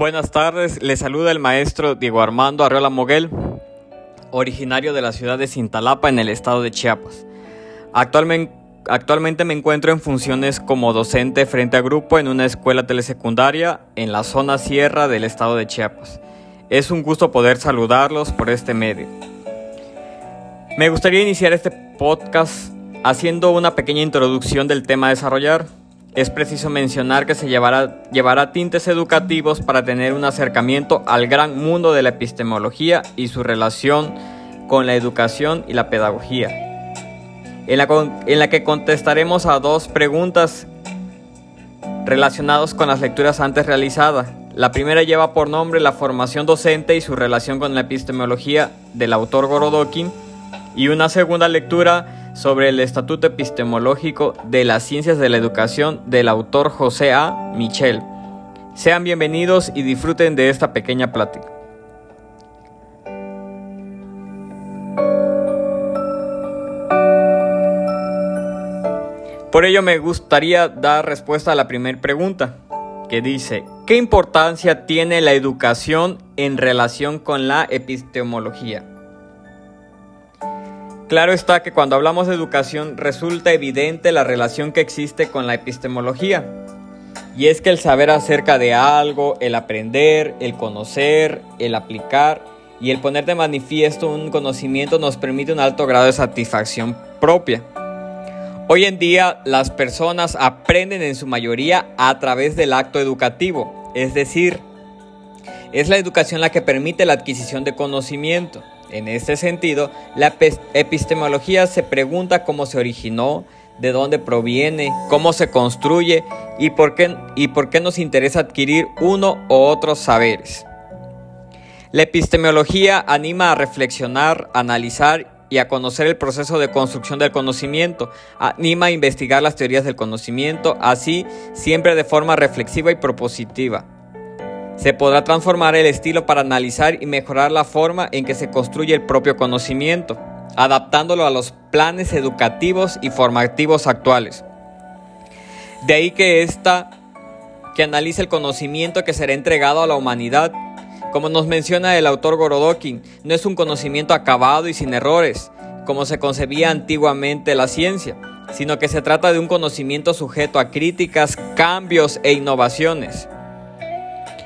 Buenas tardes, les saluda el maestro Diego Armando Arreola Moguel, originario de la ciudad de Cintalapa en el estado de Chiapas. Actualmente, actualmente me encuentro en funciones como docente frente a grupo en una escuela telesecundaria en la zona sierra del estado de Chiapas. Es un gusto poder saludarlos por este medio. Me gustaría iniciar este podcast haciendo una pequeña introducción del tema a desarrollar es preciso mencionar que se llevará, llevará tintes educativos para tener un acercamiento al gran mundo de la epistemología y su relación con la educación y la pedagogía, en la, en la que contestaremos a dos preguntas relacionadas con las lecturas antes realizadas. La primera lleva por nombre la formación docente y su relación con la epistemología del autor Gorodokin y una segunda lectura sobre el Estatuto Epistemológico de las Ciencias de la Educación del autor José A. Michel. Sean bienvenidos y disfruten de esta pequeña plática. Por ello me gustaría dar respuesta a la primera pregunta, que dice, ¿qué importancia tiene la educación en relación con la epistemología? Claro está que cuando hablamos de educación resulta evidente la relación que existe con la epistemología. Y es que el saber acerca de algo, el aprender, el conocer, el aplicar y el poner de manifiesto un conocimiento nos permite un alto grado de satisfacción propia. Hoy en día las personas aprenden en su mayoría a través del acto educativo, es decir, es la educación la que permite la adquisición de conocimiento. En este sentido, la epistemología se pregunta cómo se originó, de dónde proviene, cómo se construye y por qué, y por qué nos interesa adquirir uno u otros saberes. La epistemología anima a reflexionar, analizar y a conocer el proceso de construcción del conocimiento, anima a investigar las teorías del conocimiento, así siempre de forma reflexiva y propositiva. Se podrá transformar el estilo para analizar y mejorar la forma en que se construye el propio conocimiento, adaptándolo a los planes educativos y formativos actuales. De ahí que esta que analice el conocimiento que será entregado a la humanidad. Como nos menciona el autor Gorodokin, no es un conocimiento acabado y sin errores, como se concebía antiguamente la ciencia, sino que se trata de un conocimiento sujeto a críticas, cambios e innovaciones.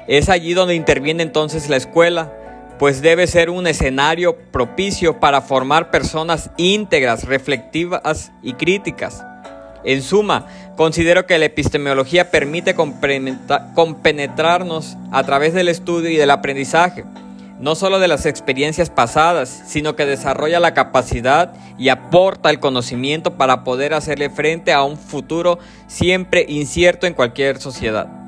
Es allí donde interviene entonces la escuela, pues debe ser un escenario propicio para formar personas íntegras, reflectivas y críticas. En suma, considero que la epistemología permite compenetrarnos a través del estudio y del aprendizaje, no solo de las experiencias pasadas, sino que desarrolla la capacidad y aporta el conocimiento para poder hacerle frente a un futuro siempre incierto en cualquier sociedad.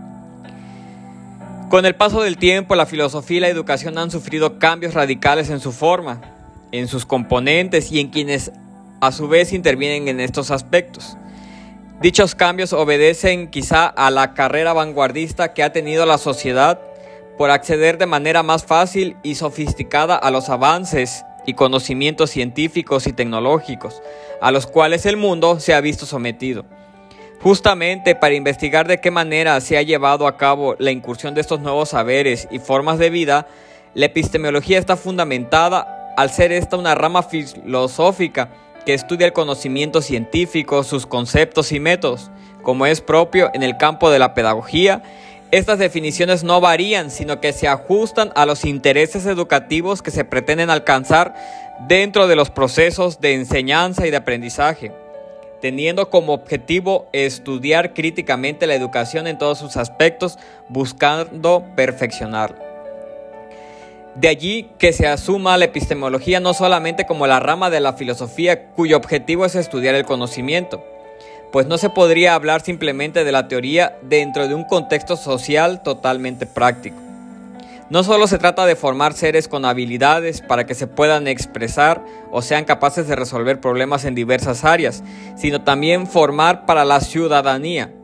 Con el paso del tiempo, la filosofía y la educación han sufrido cambios radicales en su forma, en sus componentes y en quienes a su vez intervienen en estos aspectos. Dichos cambios obedecen quizá a la carrera vanguardista que ha tenido la sociedad por acceder de manera más fácil y sofisticada a los avances y conocimientos científicos y tecnológicos, a los cuales el mundo se ha visto sometido. Justamente para investigar de qué manera se ha llevado a cabo la incursión de estos nuevos saberes y formas de vida, la epistemología está fundamentada al ser esta una rama filosófica que estudia el conocimiento científico, sus conceptos y métodos, como es propio en el campo de la pedagogía. Estas definiciones no varían, sino que se ajustan a los intereses educativos que se pretenden alcanzar dentro de los procesos de enseñanza y de aprendizaje teniendo como objetivo estudiar críticamente la educación en todos sus aspectos, buscando perfeccionarla. De allí que se asuma la epistemología no solamente como la rama de la filosofía cuyo objetivo es estudiar el conocimiento, pues no se podría hablar simplemente de la teoría dentro de un contexto social totalmente práctico. No solo se trata de formar seres con habilidades para que se puedan expresar o sean capaces de resolver problemas en diversas áreas, sino también formar para la ciudadanía.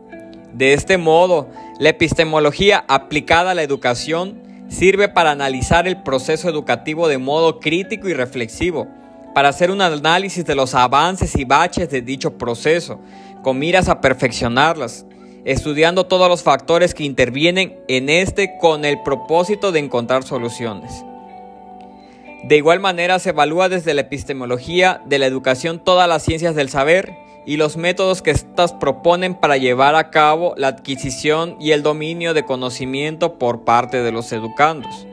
De este modo, la epistemología aplicada a la educación sirve para analizar el proceso educativo de modo crítico y reflexivo, para hacer un análisis de los avances y baches de dicho proceso, con miras a perfeccionarlas, estudiando todos los factores que intervienen en este con el propósito de encontrar soluciones. De igual manera se evalúa desde la epistemología de la educación todas las ciencias del saber y los métodos que éstas proponen para llevar a cabo la adquisición y el dominio de conocimiento por parte de los educandos.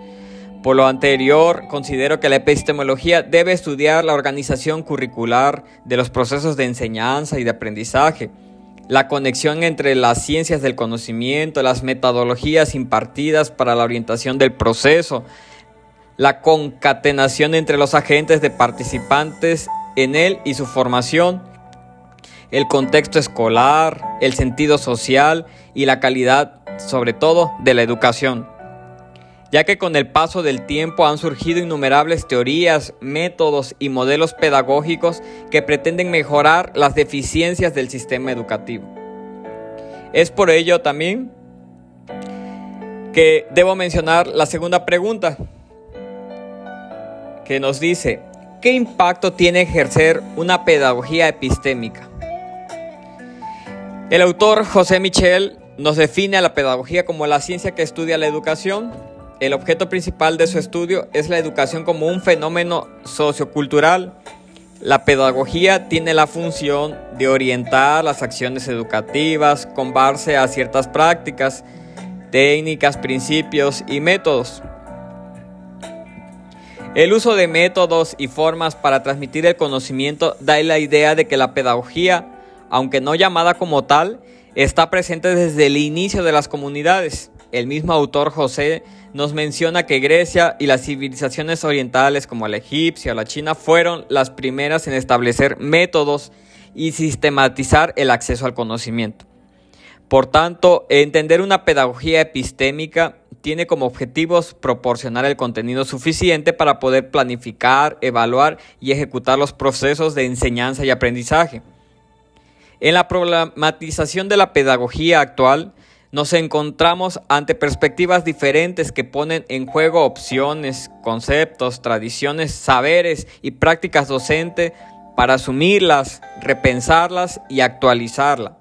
Por lo anterior, considero que la epistemología debe estudiar la organización curricular de los procesos de enseñanza y de aprendizaje, la conexión entre las ciencias del conocimiento, las metodologías impartidas para la orientación del proceso, la concatenación entre los agentes de participantes en él y su formación, el contexto escolar, el sentido social y la calidad, sobre todo, de la educación. Ya que con el paso del tiempo han surgido innumerables teorías, métodos y modelos pedagógicos que pretenden mejorar las deficiencias del sistema educativo. Es por ello también que debo mencionar la segunda pregunta, que nos dice, ¿qué impacto tiene ejercer una pedagogía epistémica? El autor José Michel nos define a la pedagogía como la ciencia que estudia la educación. El objeto principal de su estudio es la educación como un fenómeno sociocultural. La pedagogía tiene la función de orientar las acciones educativas con base a ciertas prácticas, técnicas, principios y métodos. El uso de métodos y formas para transmitir el conocimiento da la idea de que la pedagogía aunque no llamada como tal, está presente desde el inicio de las comunidades. El mismo autor José nos menciona que Grecia y las civilizaciones orientales como la egipcia o la china fueron las primeras en establecer métodos y sistematizar el acceso al conocimiento. Por tanto, entender una pedagogía epistémica tiene como objetivos proporcionar el contenido suficiente para poder planificar, evaluar y ejecutar los procesos de enseñanza y aprendizaje. En la problematización de la pedagogía actual, nos encontramos ante perspectivas diferentes que ponen en juego opciones, conceptos, tradiciones, saberes y prácticas docentes para asumirlas, repensarlas y actualizarlas.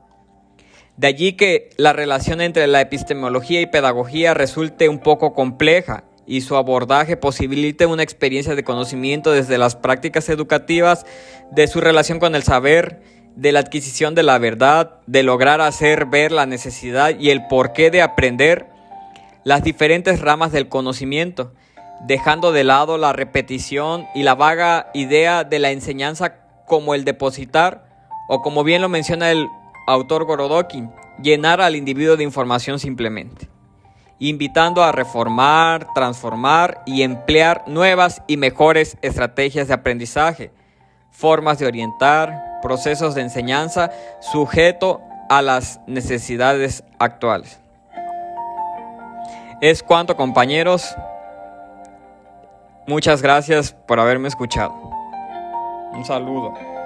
De allí que la relación entre la epistemología y pedagogía resulte un poco compleja y su abordaje posibilite una experiencia de conocimiento desde las prácticas educativas de su relación con el saber, de la adquisición de la verdad, de lograr hacer ver la necesidad y el porqué de aprender las diferentes ramas del conocimiento, dejando de lado la repetición y la vaga idea de la enseñanza como el depositar, o como bien lo menciona el autor Gorodokin, llenar al individuo de información simplemente, invitando a reformar, transformar y emplear nuevas y mejores estrategias de aprendizaje, formas de orientar, procesos de enseñanza sujeto a las necesidades actuales. Es cuanto compañeros. Muchas gracias por haberme escuchado. Un saludo.